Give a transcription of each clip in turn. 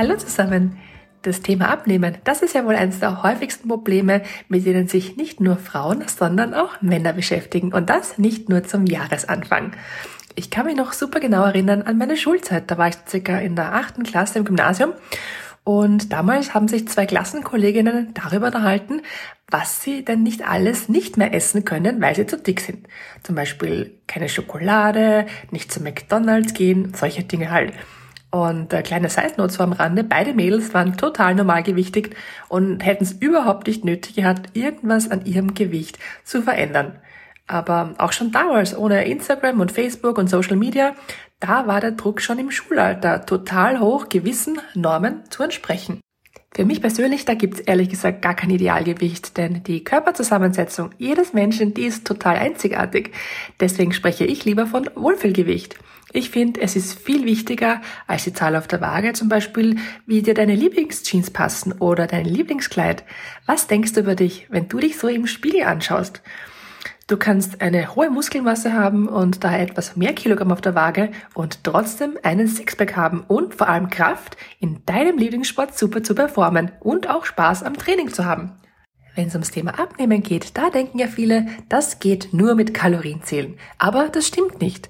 Hallo zusammen! Das Thema Abnehmen, das ist ja wohl eines der häufigsten Probleme, mit denen sich nicht nur Frauen, sondern auch Männer beschäftigen. Und das nicht nur zum Jahresanfang. Ich kann mich noch super genau erinnern an meine Schulzeit. Da war ich circa in der achten Klasse im Gymnasium. Und damals haben sich zwei Klassenkolleginnen darüber unterhalten, was sie denn nicht alles nicht mehr essen können, weil sie zu dick sind. Zum Beispiel keine Schokolade, nicht zu McDonald's gehen, solche Dinge halt. Und äh, kleine Side Note so am Rande, beide Mädels waren total normalgewichtigt und hätten es überhaupt nicht nötig gehabt, irgendwas an ihrem Gewicht zu verändern. Aber auch schon damals, ohne Instagram und Facebook und Social Media, da war der Druck schon im Schulalter total hoch, gewissen Normen zu entsprechen. Für mich persönlich, da gibt's ehrlich gesagt gar kein Idealgewicht, denn die Körperzusammensetzung jedes Menschen, die ist total einzigartig. Deswegen spreche ich lieber von Wohlfühlgewicht. Ich finde, es ist viel wichtiger als die Zahl auf der Waage, zum Beispiel, wie dir deine Lieblingsjeans passen oder dein Lieblingskleid. Was denkst du über dich, wenn du dich so im Spiegel anschaust? Du kannst eine hohe Muskelmasse haben und daher etwas mehr Kilogramm auf der Waage und trotzdem einen Sixpack haben und vor allem Kraft, in deinem Lieblingssport super zu performen und auch Spaß am Training zu haben. Wenn es ums Thema Abnehmen geht, da denken ja viele, das geht nur mit Kalorienzählen. Aber das stimmt nicht.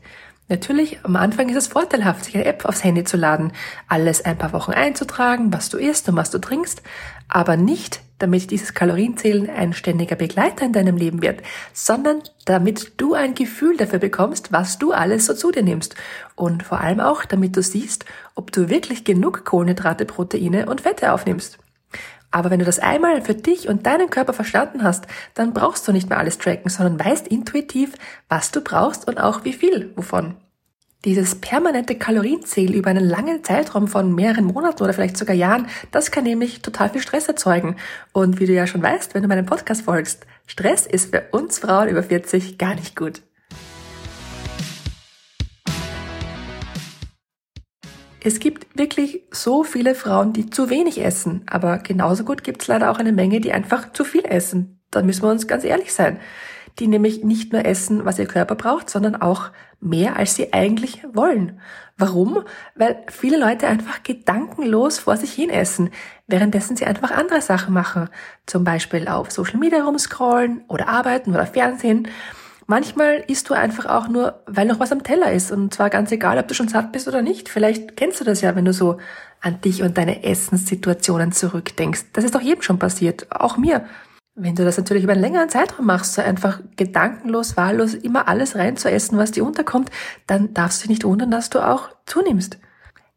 Natürlich, am Anfang ist es vorteilhaft, sich eine App aufs Handy zu laden, alles ein paar Wochen einzutragen, was du isst und was du trinkst, aber nicht, damit dieses Kalorienzählen ein ständiger Begleiter in deinem Leben wird, sondern damit du ein Gefühl dafür bekommst, was du alles so zu dir nimmst und vor allem auch, damit du siehst, ob du wirklich genug Kohlenhydrate, Proteine und Fette aufnimmst. Aber wenn du das einmal für dich und deinen Körper verstanden hast, dann brauchst du nicht mehr alles tracken, sondern weißt intuitiv, was du brauchst und auch wie viel wovon. Dieses permanente Kalorienzählen über einen langen Zeitraum von mehreren Monaten oder vielleicht sogar Jahren, das kann nämlich total viel Stress erzeugen. Und wie du ja schon weißt, wenn du meinem Podcast folgst, Stress ist für uns Frauen über 40 gar nicht gut. Es gibt wirklich so viele Frauen, die zu wenig essen, aber genauso gut gibt es leider auch eine Menge, die einfach zu viel essen. Da müssen wir uns ganz ehrlich sein. Die nämlich nicht nur essen, was ihr Körper braucht, sondern auch mehr, als sie eigentlich wollen. Warum? Weil viele Leute einfach gedankenlos vor sich hin essen, währenddessen sie einfach andere Sachen machen. Zum Beispiel auf Social Media rumscrollen oder arbeiten oder Fernsehen. Manchmal isst du einfach auch nur, weil noch was am Teller ist. Und zwar ganz egal, ob du schon satt bist oder nicht. Vielleicht kennst du das ja, wenn du so an dich und deine Essenssituationen zurückdenkst. Das ist doch jedem schon passiert. Auch mir. Wenn du das natürlich über einen längeren Zeitraum machst, so einfach gedankenlos, wahllos immer alles rein zu essen, was dir unterkommt, dann darfst du dich nicht wundern, dass du auch zunimmst.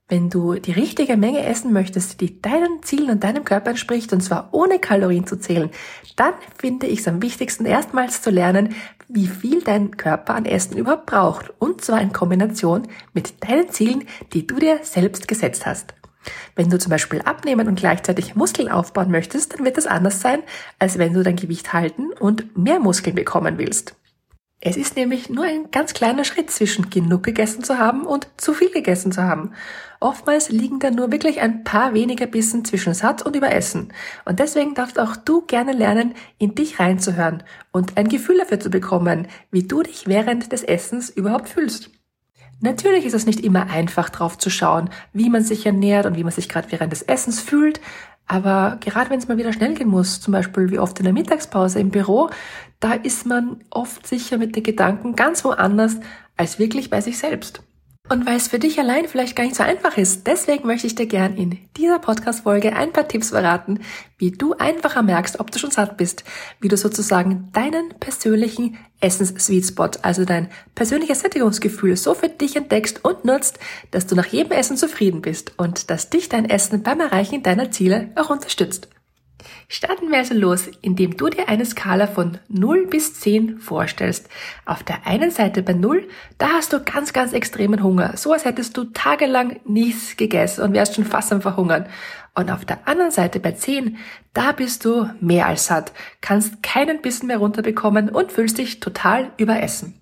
Wenn du die richtige Menge essen möchtest, die deinen Zielen und deinem Körper entspricht, und zwar ohne Kalorien zu zählen, dann finde ich es am wichtigsten, erstmals zu lernen, wie viel dein Körper an Essen überhaupt braucht. Und zwar in Kombination mit deinen Zielen, die du dir selbst gesetzt hast. Wenn du zum Beispiel abnehmen und gleichzeitig Muskeln aufbauen möchtest, dann wird das anders sein, als wenn du dein Gewicht halten und mehr Muskeln bekommen willst. Es ist nämlich nur ein ganz kleiner Schritt zwischen genug gegessen zu haben und zu viel gegessen zu haben. Oftmals liegen da nur wirklich ein paar weniger Bissen zwischen Satt und Überessen. Und deswegen darfst auch du gerne lernen, in dich reinzuhören und ein Gefühl dafür zu bekommen, wie du dich während des Essens überhaupt fühlst. Natürlich ist es nicht immer einfach drauf zu schauen, wie man sich ernährt und wie man sich gerade während des Essens fühlt, aber gerade wenn es mal wieder schnell gehen muss, zum Beispiel wie oft in der Mittagspause im Büro, da ist man oft sicher mit den Gedanken ganz woanders als wirklich bei sich selbst. Und weil es für dich allein vielleicht gar nicht so einfach ist, deswegen möchte ich dir gern in dieser Podcast-Folge ein paar Tipps verraten, wie du einfacher merkst, ob du schon satt bist, wie du sozusagen deinen persönlichen Essens-Sweet Spot, also dein persönliches Sättigungsgefühl so für dich entdeckst und nutzt, dass du nach jedem Essen zufrieden bist und dass dich dein Essen beim Erreichen deiner Ziele auch unterstützt. Starten wir also los, indem du dir eine Skala von 0 bis 10 vorstellst. Auf der einen Seite bei 0, da hast du ganz, ganz extremen Hunger. So als hättest du tagelang nichts gegessen und wärst schon fast am Verhungern. Und auf der anderen Seite bei 10, da bist du mehr als satt, kannst keinen Bissen mehr runterbekommen und fühlst dich total überessen.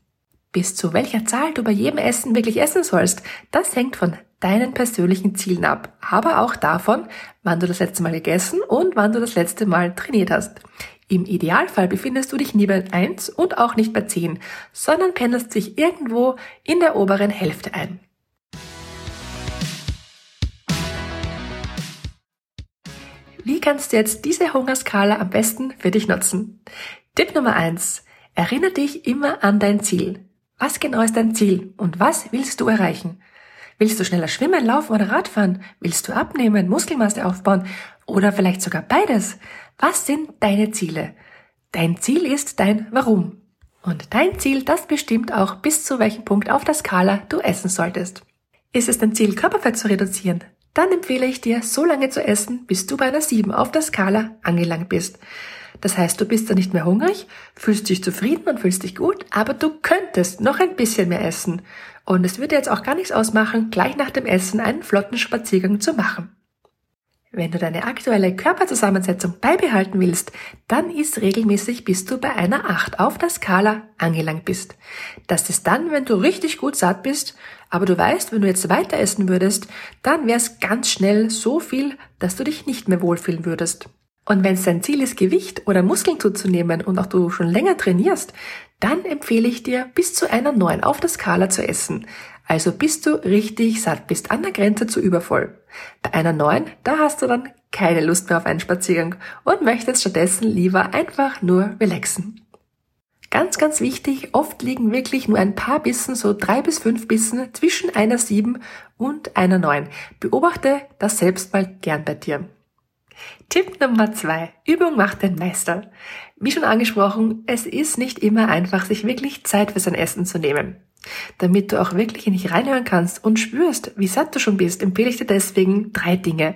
Bis zu welcher Zahl du bei jedem Essen wirklich essen sollst, das hängt von deinen persönlichen Zielen ab, aber auch davon, wann du das letzte Mal gegessen und wann du das letzte Mal trainiert hast. Im Idealfall befindest du dich nie bei 1 und auch nicht bei 10, sondern pendelst dich irgendwo in der oberen Hälfte ein. Wie kannst du jetzt diese Hungerskala am besten für dich nutzen? Tipp Nummer eins: Erinnere dich immer an dein Ziel. Was genau ist dein Ziel und was willst du erreichen? Willst du schneller schwimmen, laufen oder Radfahren? Willst du abnehmen, Muskelmasse aufbauen oder vielleicht sogar beides? Was sind deine Ziele? Dein Ziel ist dein Warum. Und dein Ziel, das bestimmt auch, bis zu welchem Punkt auf der Skala du essen solltest. Ist es dein Ziel, Körperfett zu reduzieren? Dann empfehle ich dir, so lange zu essen, bis du bei einer 7 auf der Skala angelangt bist. Das heißt, du bist dann nicht mehr hungrig, fühlst dich zufrieden und fühlst dich gut, aber du könntest noch ein bisschen mehr essen. Und es würde jetzt auch gar nichts ausmachen, gleich nach dem Essen einen flotten Spaziergang zu machen. Wenn du deine aktuelle Körperzusammensetzung beibehalten willst, dann isst regelmäßig, bis du bei einer 8 auf der Skala angelangt bist. Das ist dann, wenn du richtig gut satt bist, aber du weißt, wenn du jetzt weiter essen würdest, dann wäre es ganz schnell so viel, dass du dich nicht mehr wohlfühlen würdest. Und wenn es dein Ziel ist, Gewicht oder Muskeln zuzunehmen und auch du schon länger trainierst, dann empfehle ich dir, bis zu einer 9 auf der Skala zu essen. Also bis du richtig satt bist, an der Grenze zu übervoll. Bei einer 9, da hast du dann keine Lust mehr auf einen Spaziergang und möchtest stattdessen lieber einfach nur relaxen. Ganz, ganz wichtig, oft liegen wirklich nur ein paar Bissen, so drei bis fünf Bissen zwischen einer 7 und einer 9. Beobachte das selbst mal gern bei dir. Tipp Nummer zwei. Übung macht den Meister. Wie schon angesprochen, es ist nicht immer einfach, sich wirklich Zeit für sein Essen zu nehmen. Damit du auch wirklich in dich reinhören kannst und spürst, wie satt du schon bist, empfehle ich dir deswegen drei Dinge.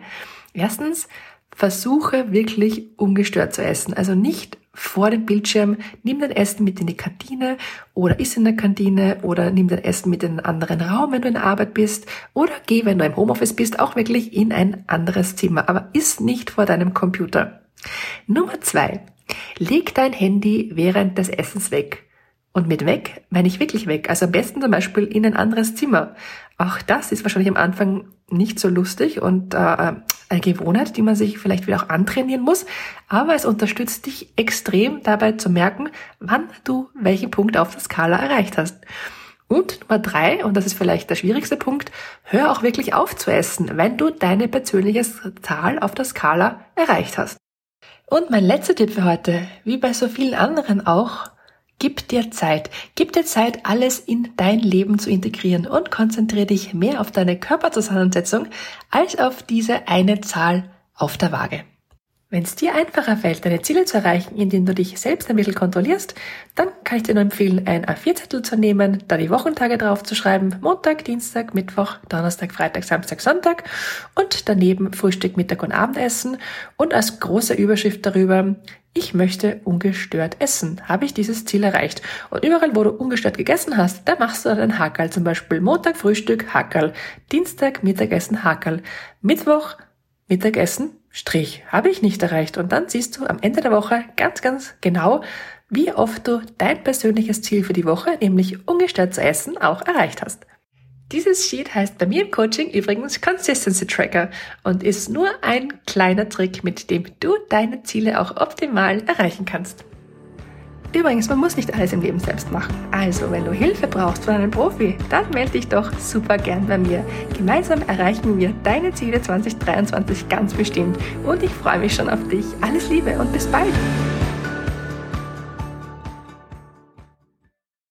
Erstens, versuche wirklich ungestört zu essen. Also nicht vor dem Bildschirm, nimm dein Essen mit in die Kantine oder iss in der Kantine oder nimm dein Essen mit in einen anderen Raum, wenn du in der Arbeit bist oder geh, wenn du im Homeoffice bist, auch wirklich in ein anderes Zimmer, aber iss nicht vor deinem Computer. Nummer zwei. Leg dein Handy während des Essens weg. Und mit weg meine ich wirklich weg. Also am besten zum Beispiel in ein anderes Zimmer. Auch das ist wahrscheinlich am Anfang nicht so lustig und äh, eine Gewohnheit, die man sich vielleicht wieder auch antrainieren muss. Aber es unterstützt dich extrem dabei zu merken, wann du welchen Punkt auf der Skala erreicht hast. Und Nummer drei, und das ist vielleicht der schwierigste Punkt, hör auch wirklich auf zu essen, wenn du deine persönliche Zahl auf der Skala erreicht hast. Und mein letzter Tipp für heute, wie bei so vielen anderen auch, Gib dir Zeit. Gib dir Zeit, alles in dein Leben zu integrieren und konzentriere dich mehr auf deine Körperzusammensetzung als auf diese eine Zahl auf der Waage. Wenn es dir einfacher fällt, deine Ziele zu erreichen, indem du dich selbst ein bisschen kontrollierst, dann kann ich dir nur empfehlen, ein A4-Zettel zu nehmen, da die Wochentage drauf zu schreiben, Montag, Dienstag, Mittwoch, Donnerstag, Freitag, Samstag, Sonntag und daneben Frühstück, Mittag und Abendessen und als große Überschrift darüber, ich möchte ungestört essen. Habe ich dieses Ziel erreicht? Und überall, wo du ungestört gegessen hast, da machst du dann ein Hackerl. Zum Beispiel Montag Frühstück, Hackerl. Dienstag Mittagessen, Hackerl. Mittwoch Mittagessen, Strich. Habe ich nicht erreicht. Und dann siehst du am Ende der Woche ganz, ganz genau, wie oft du dein persönliches Ziel für die Woche, nämlich ungestört zu essen, auch erreicht hast. Dieses Sheet heißt bei mir im Coaching übrigens Consistency Tracker und ist nur ein kleiner Trick, mit dem du deine Ziele auch optimal erreichen kannst. Übrigens, man muss nicht alles im Leben selbst machen. Also, wenn du Hilfe brauchst von einem Profi, dann melde dich doch super gern bei mir. Gemeinsam erreichen wir deine Ziele 2023 ganz bestimmt und ich freue mich schon auf dich. Alles Liebe und bis bald!